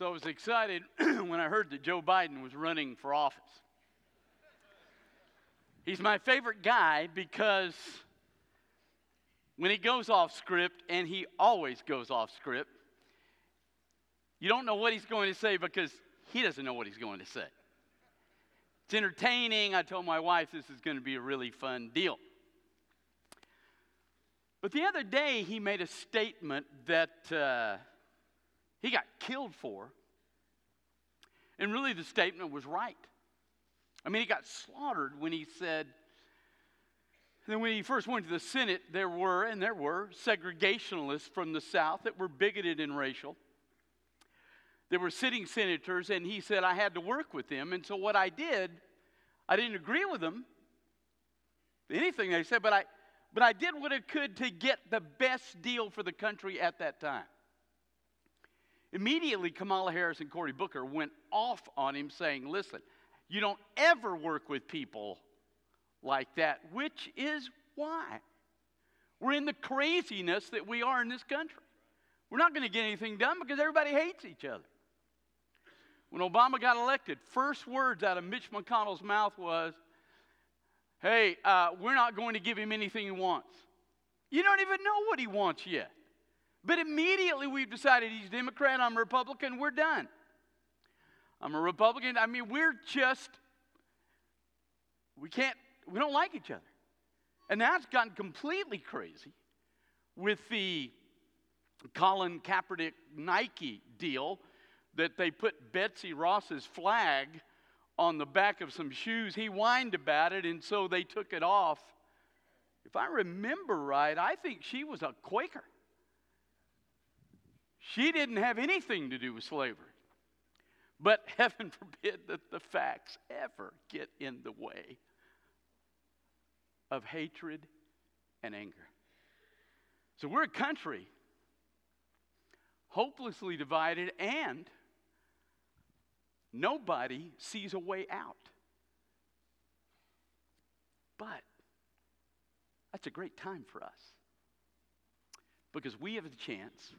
So I was excited when I heard that Joe Biden was running for office. He's my favorite guy because when he goes off script, and he always goes off script, you don't know what he's going to say because he doesn't know what he's going to say. It's entertaining. I told my wife this is going to be a really fun deal. But the other day, he made a statement that uh, he got killed for. And really, the statement was right. I mean, he got slaughtered when he said, then when he first went to the Senate, there were, and there were, segregationalists from the South that were bigoted and racial. There were sitting senators, and he said I had to work with them. And so what I did, I didn't agree with them, anything they said, but I, but I did what I could to get the best deal for the country at that time. Immediately, Kamala Harris and Cory Booker went off on him, saying, Listen, you don't ever work with people like that, which is why we're in the craziness that we are in this country. We're not going to get anything done because everybody hates each other. When Obama got elected, first words out of Mitch McConnell's mouth was, Hey, uh, we're not going to give him anything he wants. You don't even know what he wants yet. But immediately we've decided he's Democrat, I'm Republican, we're done. I'm a Republican. I mean, we're just, we can't, we don't like each other. And now it's gotten completely crazy with the Colin Kaepernick Nike deal that they put Betsy Ross's flag on the back of some shoes. He whined about it, and so they took it off. If I remember right, I think she was a Quaker. She didn't have anything to do with slavery. But heaven forbid that the facts ever get in the way of hatred and anger. So we're a country hopelessly divided and Nobody sees a way out. But that's a great time for us because we have the chance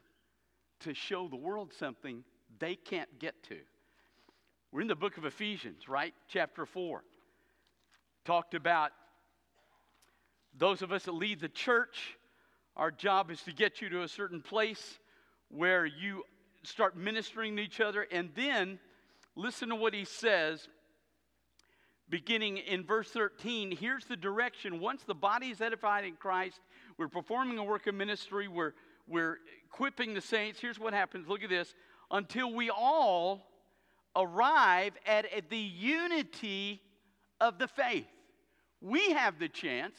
to show the world something they can't get to. We're in the book of Ephesians, right? Chapter 4. Talked about those of us that lead the church, our job is to get you to a certain place where you start ministering to each other, and then Listen to what he says beginning in verse 13. Here's the direction. Once the body is edified in Christ, we're performing a work of ministry, we're, we're equipping the saints. Here's what happens look at this until we all arrive at, at the unity of the faith. We have the chance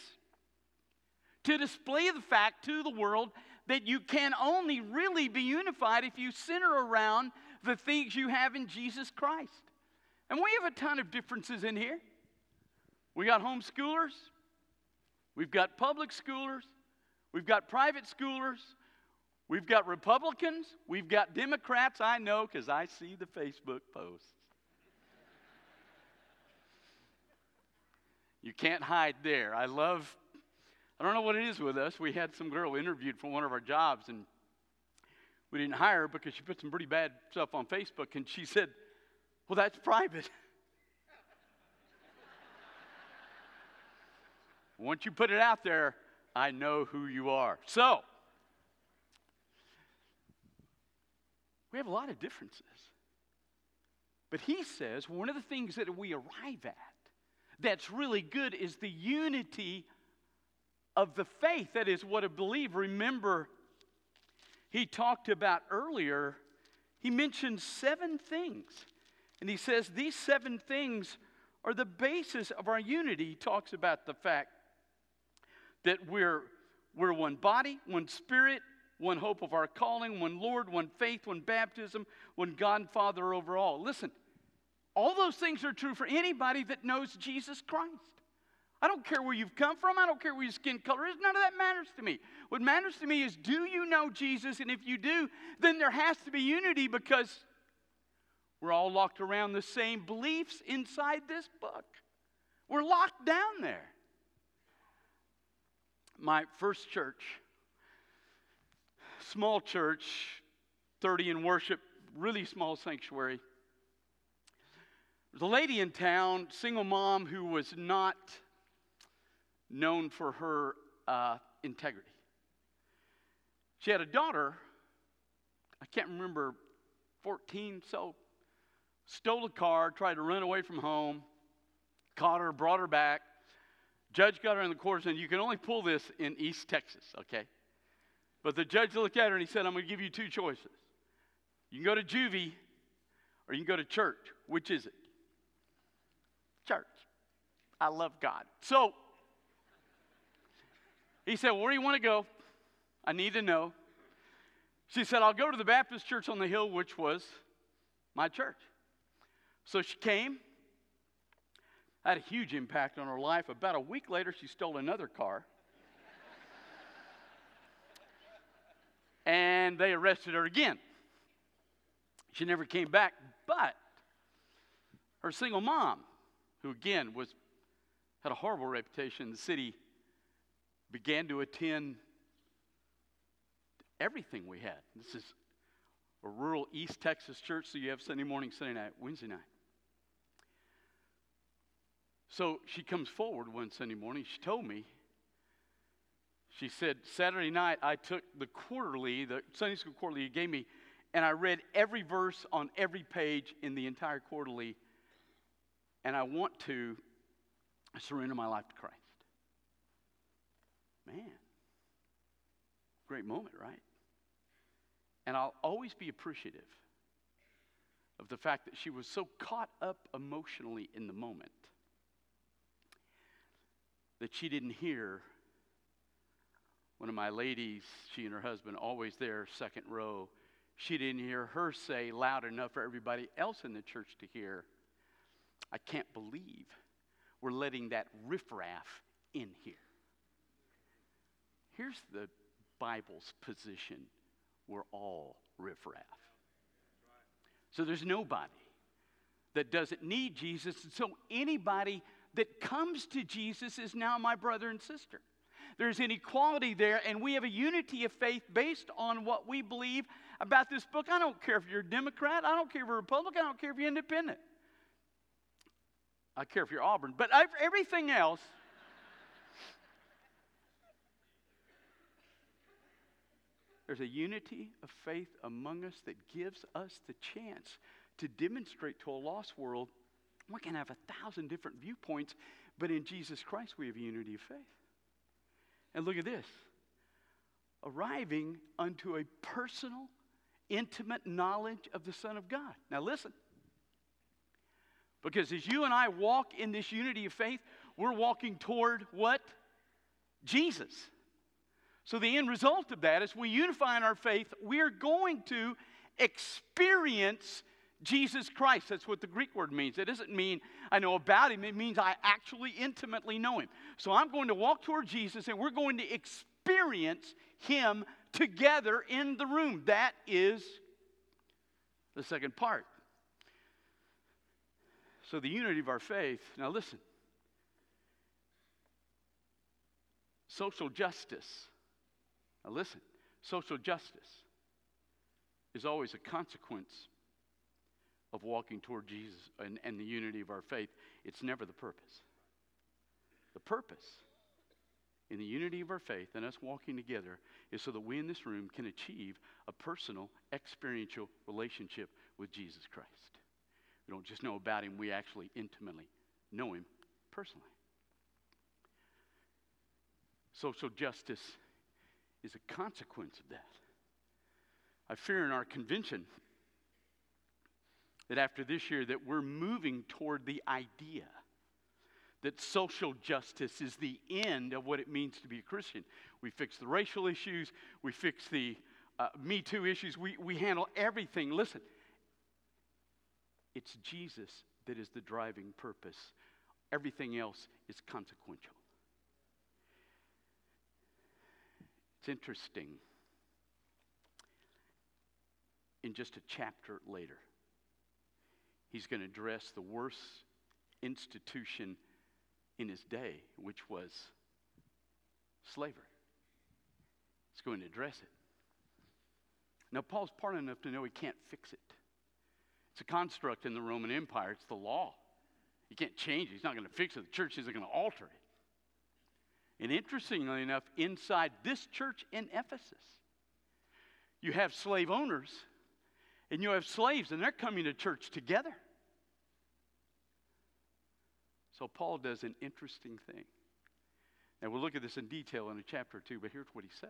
to display the fact to the world that you can only really be unified if you center around the things you have in Jesus Christ. And we have a ton of differences in here. We got homeschoolers, we've got public schoolers, we've got private schoolers, we've got Republicans, we've got Democrats. I know because I see the Facebook posts. You can't hide there. I love, I don't know what it is with us. We had some girl interviewed for one of our jobs, and we didn't hire her because she put some pretty bad stuff on Facebook, and she said, Well, that's private. Once you put it out there, I know who you are. So, we have a lot of differences. But he says one of the things that we arrive at that's really good is the unity of the faith. That is what a believer, remember, he talked about earlier, he mentioned seven things. And he says these seven things are the basis of our unity. He talks about the fact that we're, we're one body, one spirit, one hope of our calling, one Lord, one faith, one baptism, one God and Father over all. Listen, all those things are true for anybody that knows Jesus Christ. I don't care where you've come from. I don't care where your skin color is. None of that matters to me. What matters to me is do you know Jesus? And if you do, then there has to be unity because we're all locked around the same beliefs inside this book. We're locked down there. My first church, small church, 30 in worship, really small sanctuary. There's a lady in town, single mom, who was not known for her uh, integrity. She had a daughter, I can't remember, 14, so stole a car, tried to run away from home, caught her, brought her back. Judge got her in the court and you can only pull this in East Texas, okay? But the judge looked at her and he said, I'm going to give you two choices. You can go to juvie or you can go to church. Which is it? Church. I love God. So he said, Where do you want to go? I need to know. She said, I'll go to the Baptist church on the hill, which was my church. So she came, had a huge impact on her life. About a week later, she stole another car. And they arrested her again. She never came back, but her single mom, who again was had a horrible reputation in the city, began to attend everything we had. This is a rural East Texas church, so you have Sunday morning, Sunday night, Wednesday night. So she comes forward one Sunday morning. She told me, she said, Saturday night I took the quarterly, the Sunday school quarterly you gave me, and I read every verse on every page in the entire quarterly, and I want to surrender my life to Christ. Man, great moment, right? And I'll always be appreciative of the fact that she was so caught up emotionally in the moment that she didn't hear one of my ladies, she and her husband, always there, second row. She didn't hear her say loud enough for everybody else in the church to hear, I can't believe we're letting that riffraff in here. Here's the Bible's position we're all riffraff. So there's nobody that doesn't need Jesus. And so anybody that comes to Jesus is now my brother and sister. There's an equality there, and we have a unity of faith based on what we believe about this book. I don't care if you're a Democrat, I don't care if you're a Republican, I don't care if you're independent. I care if you're Auburn, but everything else. There's a unity of faith among us that gives us the chance to demonstrate to a lost world we can have a thousand different viewpoints, but in Jesus Christ we have unity of faith. And look at this arriving unto a personal, intimate knowledge of the Son of God. Now listen. Because as you and I walk in this unity of faith, we're walking toward what? Jesus. So the end result of that is we unify in our faith, we're going to experience Jesus Christ. That's what the Greek word means. It doesn't mean I know about him, it means I actually intimately know him. So I'm going to walk toward Jesus and we're going to experience him together in the room. That is the second part. So the unity of our faith. Now listen. Social justice. Now listen. Social justice is always a consequence of walking toward Jesus and, and the unity of our faith. It's never the purpose. The purpose in the unity of our faith and us walking together is so that we in this room can achieve a personal, experiential relationship with Jesus Christ. We don't just know about him, we actually intimately know him personally. Social justice is a consequence of that. I fear in our convention that after this year that we're moving toward the idea that social justice is the end of what it means to be a Christian. We fix the racial issues, we fix the uh, Me Too issues, we, we handle everything. Listen, it's Jesus that is the driving purpose, everything else is consequential. It's interesting. In just a chapter later, he's going to address the worst institution in his day, which was slavery. He's going to address it. Now, Paul's part enough to know he can't fix it. It's a construct in the Roman Empire, it's the law. You can't change it. He's not going to fix it. The church isn't going to alter it. And interestingly enough, inside this church in Ephesus, you have slave owners and you have slaves, and they're coming to church together. So Paul does an interesting thing. Now we'll look at this in detail in a chapter or two, but here's what he says.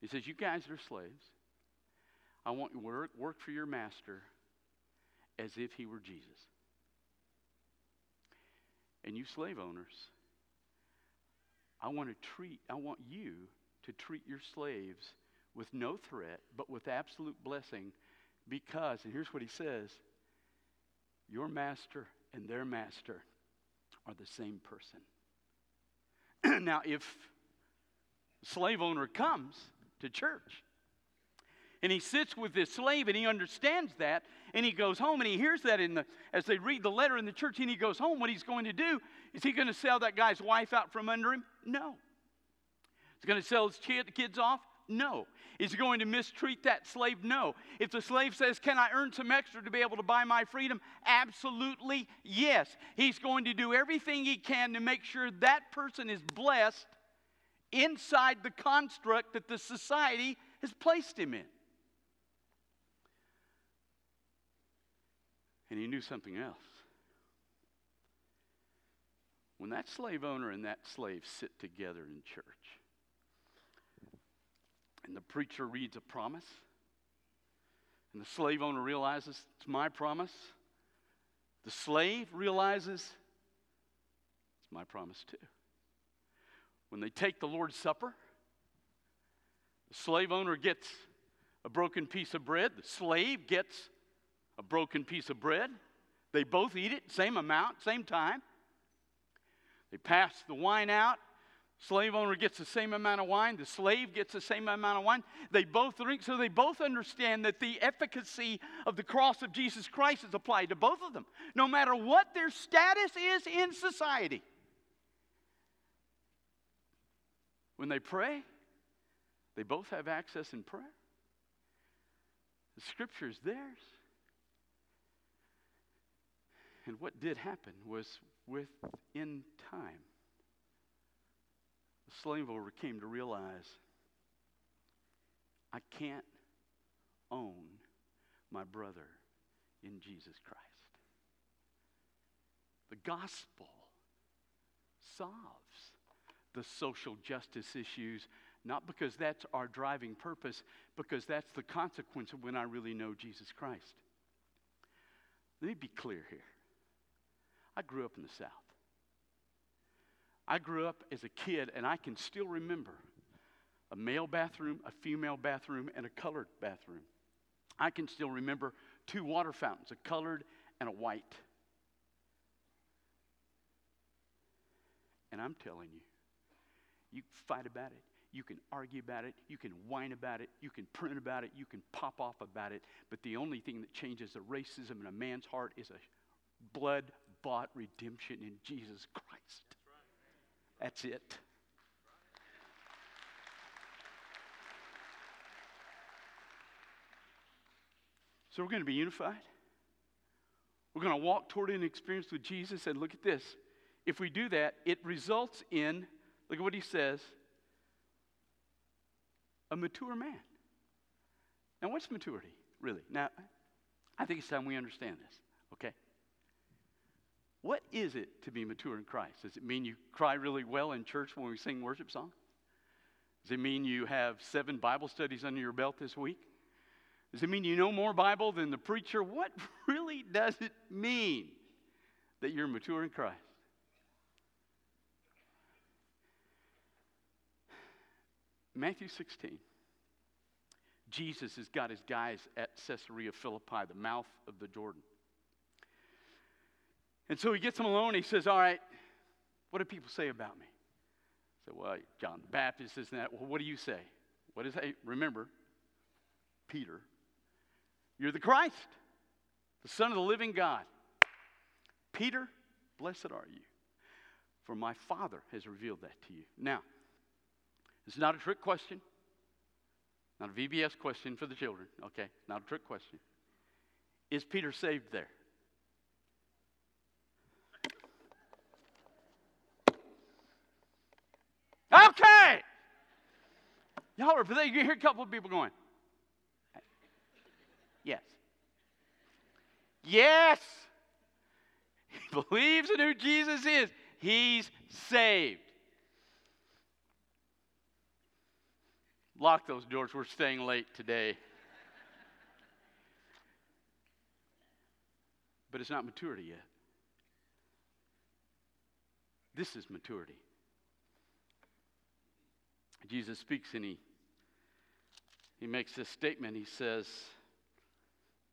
He says, You guys are slaves. I want you to work, work for your master as if he were Jesus. And you slave owners, I want to treat, I want you to treat your slaves with no threat, but with absolute blessing, because, and here's what he says your master and their master are the same person. now, if slave owner comes to church and he sits with this slave and he understands that and he goes home and he hears that in the as they read the letter in the church and he goes home what he's going to do is he going to sell that guy's wife out from under him no he's going to sell his kids off no. Is he going to mistreat that slave? No. If the slave says, Can I earn some extra to be able to buy my freedom? Absolutely yes. He's going to do everything he can to make sure that person is blessed inside the construct that the society has placed him in. And he knew something else. When that slave owner and that slave sit together in church, and the preacher reads a promise. And the slave owner realizes it's my promise. The slave realizes it's my promise too. When they take the Lord's Supper, the slave owner gets a broken piece of bread, the slave gets a broken piece of bread. They both eat it, same amount, same time. They pass the wine out. Slave owner gets the same amount of wine, the slave gets the same amount of wine. They both drink, so they both understand that the efficacy of the cross of Jesus Christ is applied to both of them, no matter what their status is in society. When they pray, they both have access in prayer. The scripture is theirs. And what did happen was within time the slave owner came to realize I can't own my brother in Jesus Christ. The gospel solves the social justice issues, not because that's our driving purpose, because that's the consequence of when I really know Jesus Christ. Let me be clear here. I grew up in the South. I grew up as a kid, and I can still remember a male bathroom, a female bathroom, and a colored bathroom. I can still remember two water fountains, a colored and a white. And I'm telling you, you fight about it, you can argue about it, you can whine about it, you can print about it, you can pop off about it, but the only thing that changes the racism in a man's heart is a blood bought redemption in Jesus Christ. That's it. So we're going to be unified. We're going to walk toward an experience with Jesus. And look at this. If we do that, it results in, look at what he says, a mature man. Now, what's maturity, really? Now, I think it's time we understand this, okay? What is it to be mature in Christ? Does it mean you cry really well in church when we sing worship songs? Does it mean you have seven Bible studies under your belt this week? Does it mean you know more Bible than the preacher? What really does it mean that you're mature in Christ? Matthew 16. Jesus has got his guys at Caesarea Philippi, the mouth of the Jordan. And so he gets them alone. He says, All right, what do people say about me? I said, Well, John the Baptist, isn't that? Well, what do you say? What is that? Remember, Peter, you're the Christ, the Son of the living God. Peter, blessed are you, for my Father has revealed that to you. Now, it's not a trick question, not a VBS question for the children, okay? Not a trick question. Is Peter saved there? Okay. Y'all are, you hear a couple of people going, yes. Yes. He believes in who Jesus is. He's saved. Lock those doors. We're staying late today. but it's not maturity yet. This is maturity. Jesus speaks and he, he makes this statement. He says,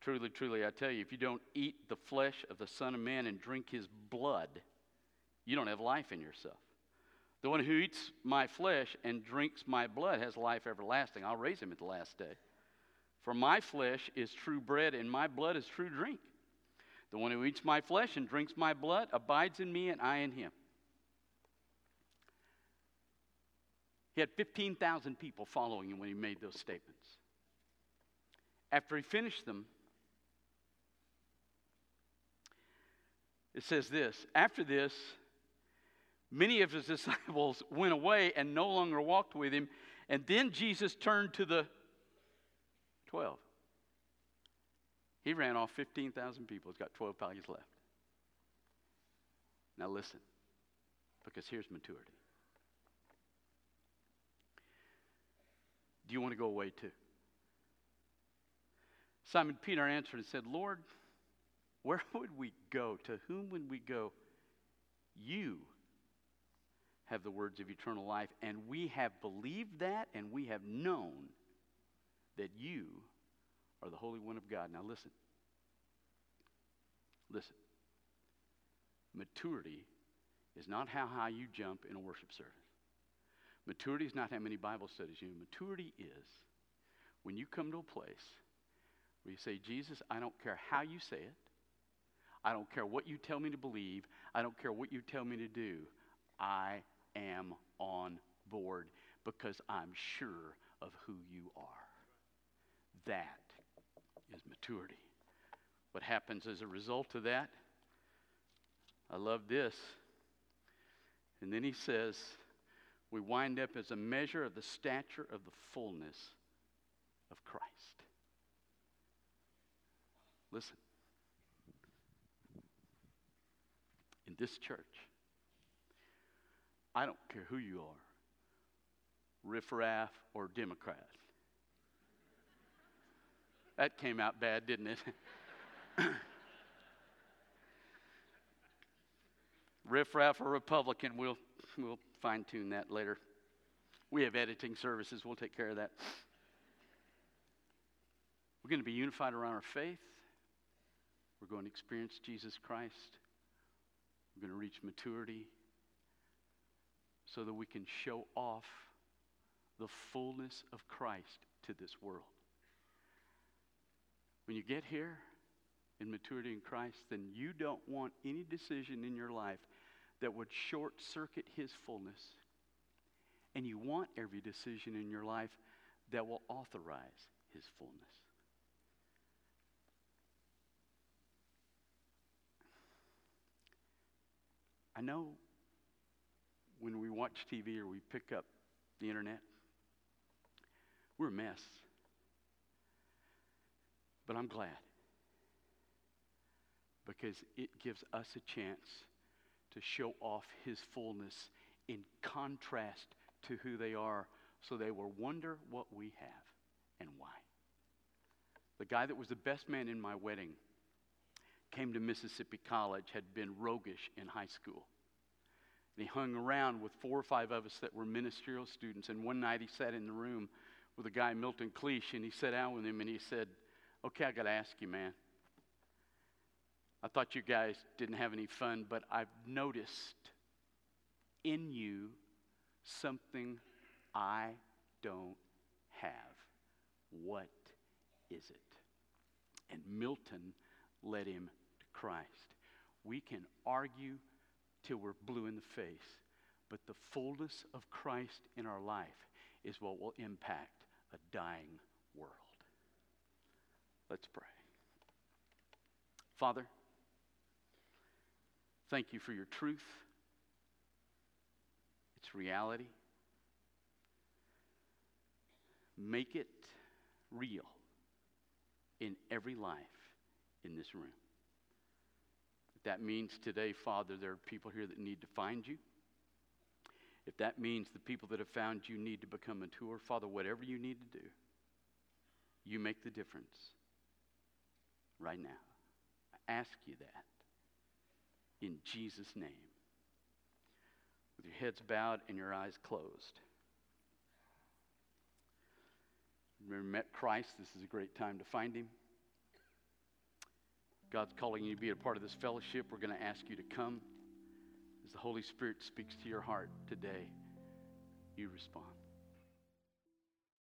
Truly, truly, I tell you, if you don't eat the flesh of the Son of Man and drink his blood, you don't have life in yourself. The one who eats my flesh and drinks my blood has life everlasting. I'll raise him at the last day. For my flesh is true bread, and my blood is true drink. The one who eats my flesh and drinks my blood abides in me, and I in him. He had 15,000 people following him when he made those statements. After he finished them, it says this After this, many of his disciples went away and no longer walked with him. And then Jesus turned to the 12. He ran off 15,000 people. He's got 12 values left. Now listen, because here's maturity. Do you want to go away too? Simon Peter answered and said, Lord, where would we go? To whom would we go? You have the words of eternal life, and we have believed that, and we have known that you are the Holy One of God. Now listen. Listen. Maturity is not how high you jump in a worship service. Maturity is not how many Bible studies you. Maturity is when you come to a place where you say, Jesus, I don't care how you say it. I don't care what you tell me to believe. I don't care what you tell me to do. I am on board because I'm sure of who you are. That is maturity. What happens as a result of that? I love this. And then he says, we wind up as a measure of the stature of the fullness of Christ. Listen. In this church, I don't care who you are, riffraff or Democrat. That came out bad, didn't it? riffraff or Republican, we'll, we'll fine tune that later. We have editing services, we'll take care of that. We're going to be unified around our faith. We're going to experience Jesus Christ. We're going to reach maturity so that we can show off the fullness of Christ to this world. When you get here in maturity in Christ, then you don't want any decision in your life that would short circuit his fullness. And you want every decision in your life that will authorize his fullness. I know when we watch TV or we pick up the internet, we're a mess. But I'm glad because it gives us a chance to show off his fullness in contrast to who they are so they will wonder what we have and why. The guy that was the best man in my wedding came to Mississippi College, had been roguish in high school. And he hung around with four or five of us that were ministerial students. And one night he sat in the room with a guy, Milton Cleach, and he sat down with him and he said, Okay, I got to ask you, man. I thought you guys didn't have any fun, but I've noticed in you something I don't have. What is it? And Milton led him to Christ. We can argue till we're blue in the face, but the fullness of Christ in our life is what will impact a dying world. Let's pray. Father, thank you for your truth, its reality. Make it real in every life in this room. If that means today, Father, there are people here that need to find you. If that means the people that have found you need to become mature, Father, whatever you need to do, you make the difference right now. I ask you that in Jesus' name. With your heads bowed and your eyes closed. Remember, met Christ. This is a great time to find him. God's calling you to be a part of this fellowship. We're going to ask you to come. As the Holy Spirit speaks to your heart today, you respond.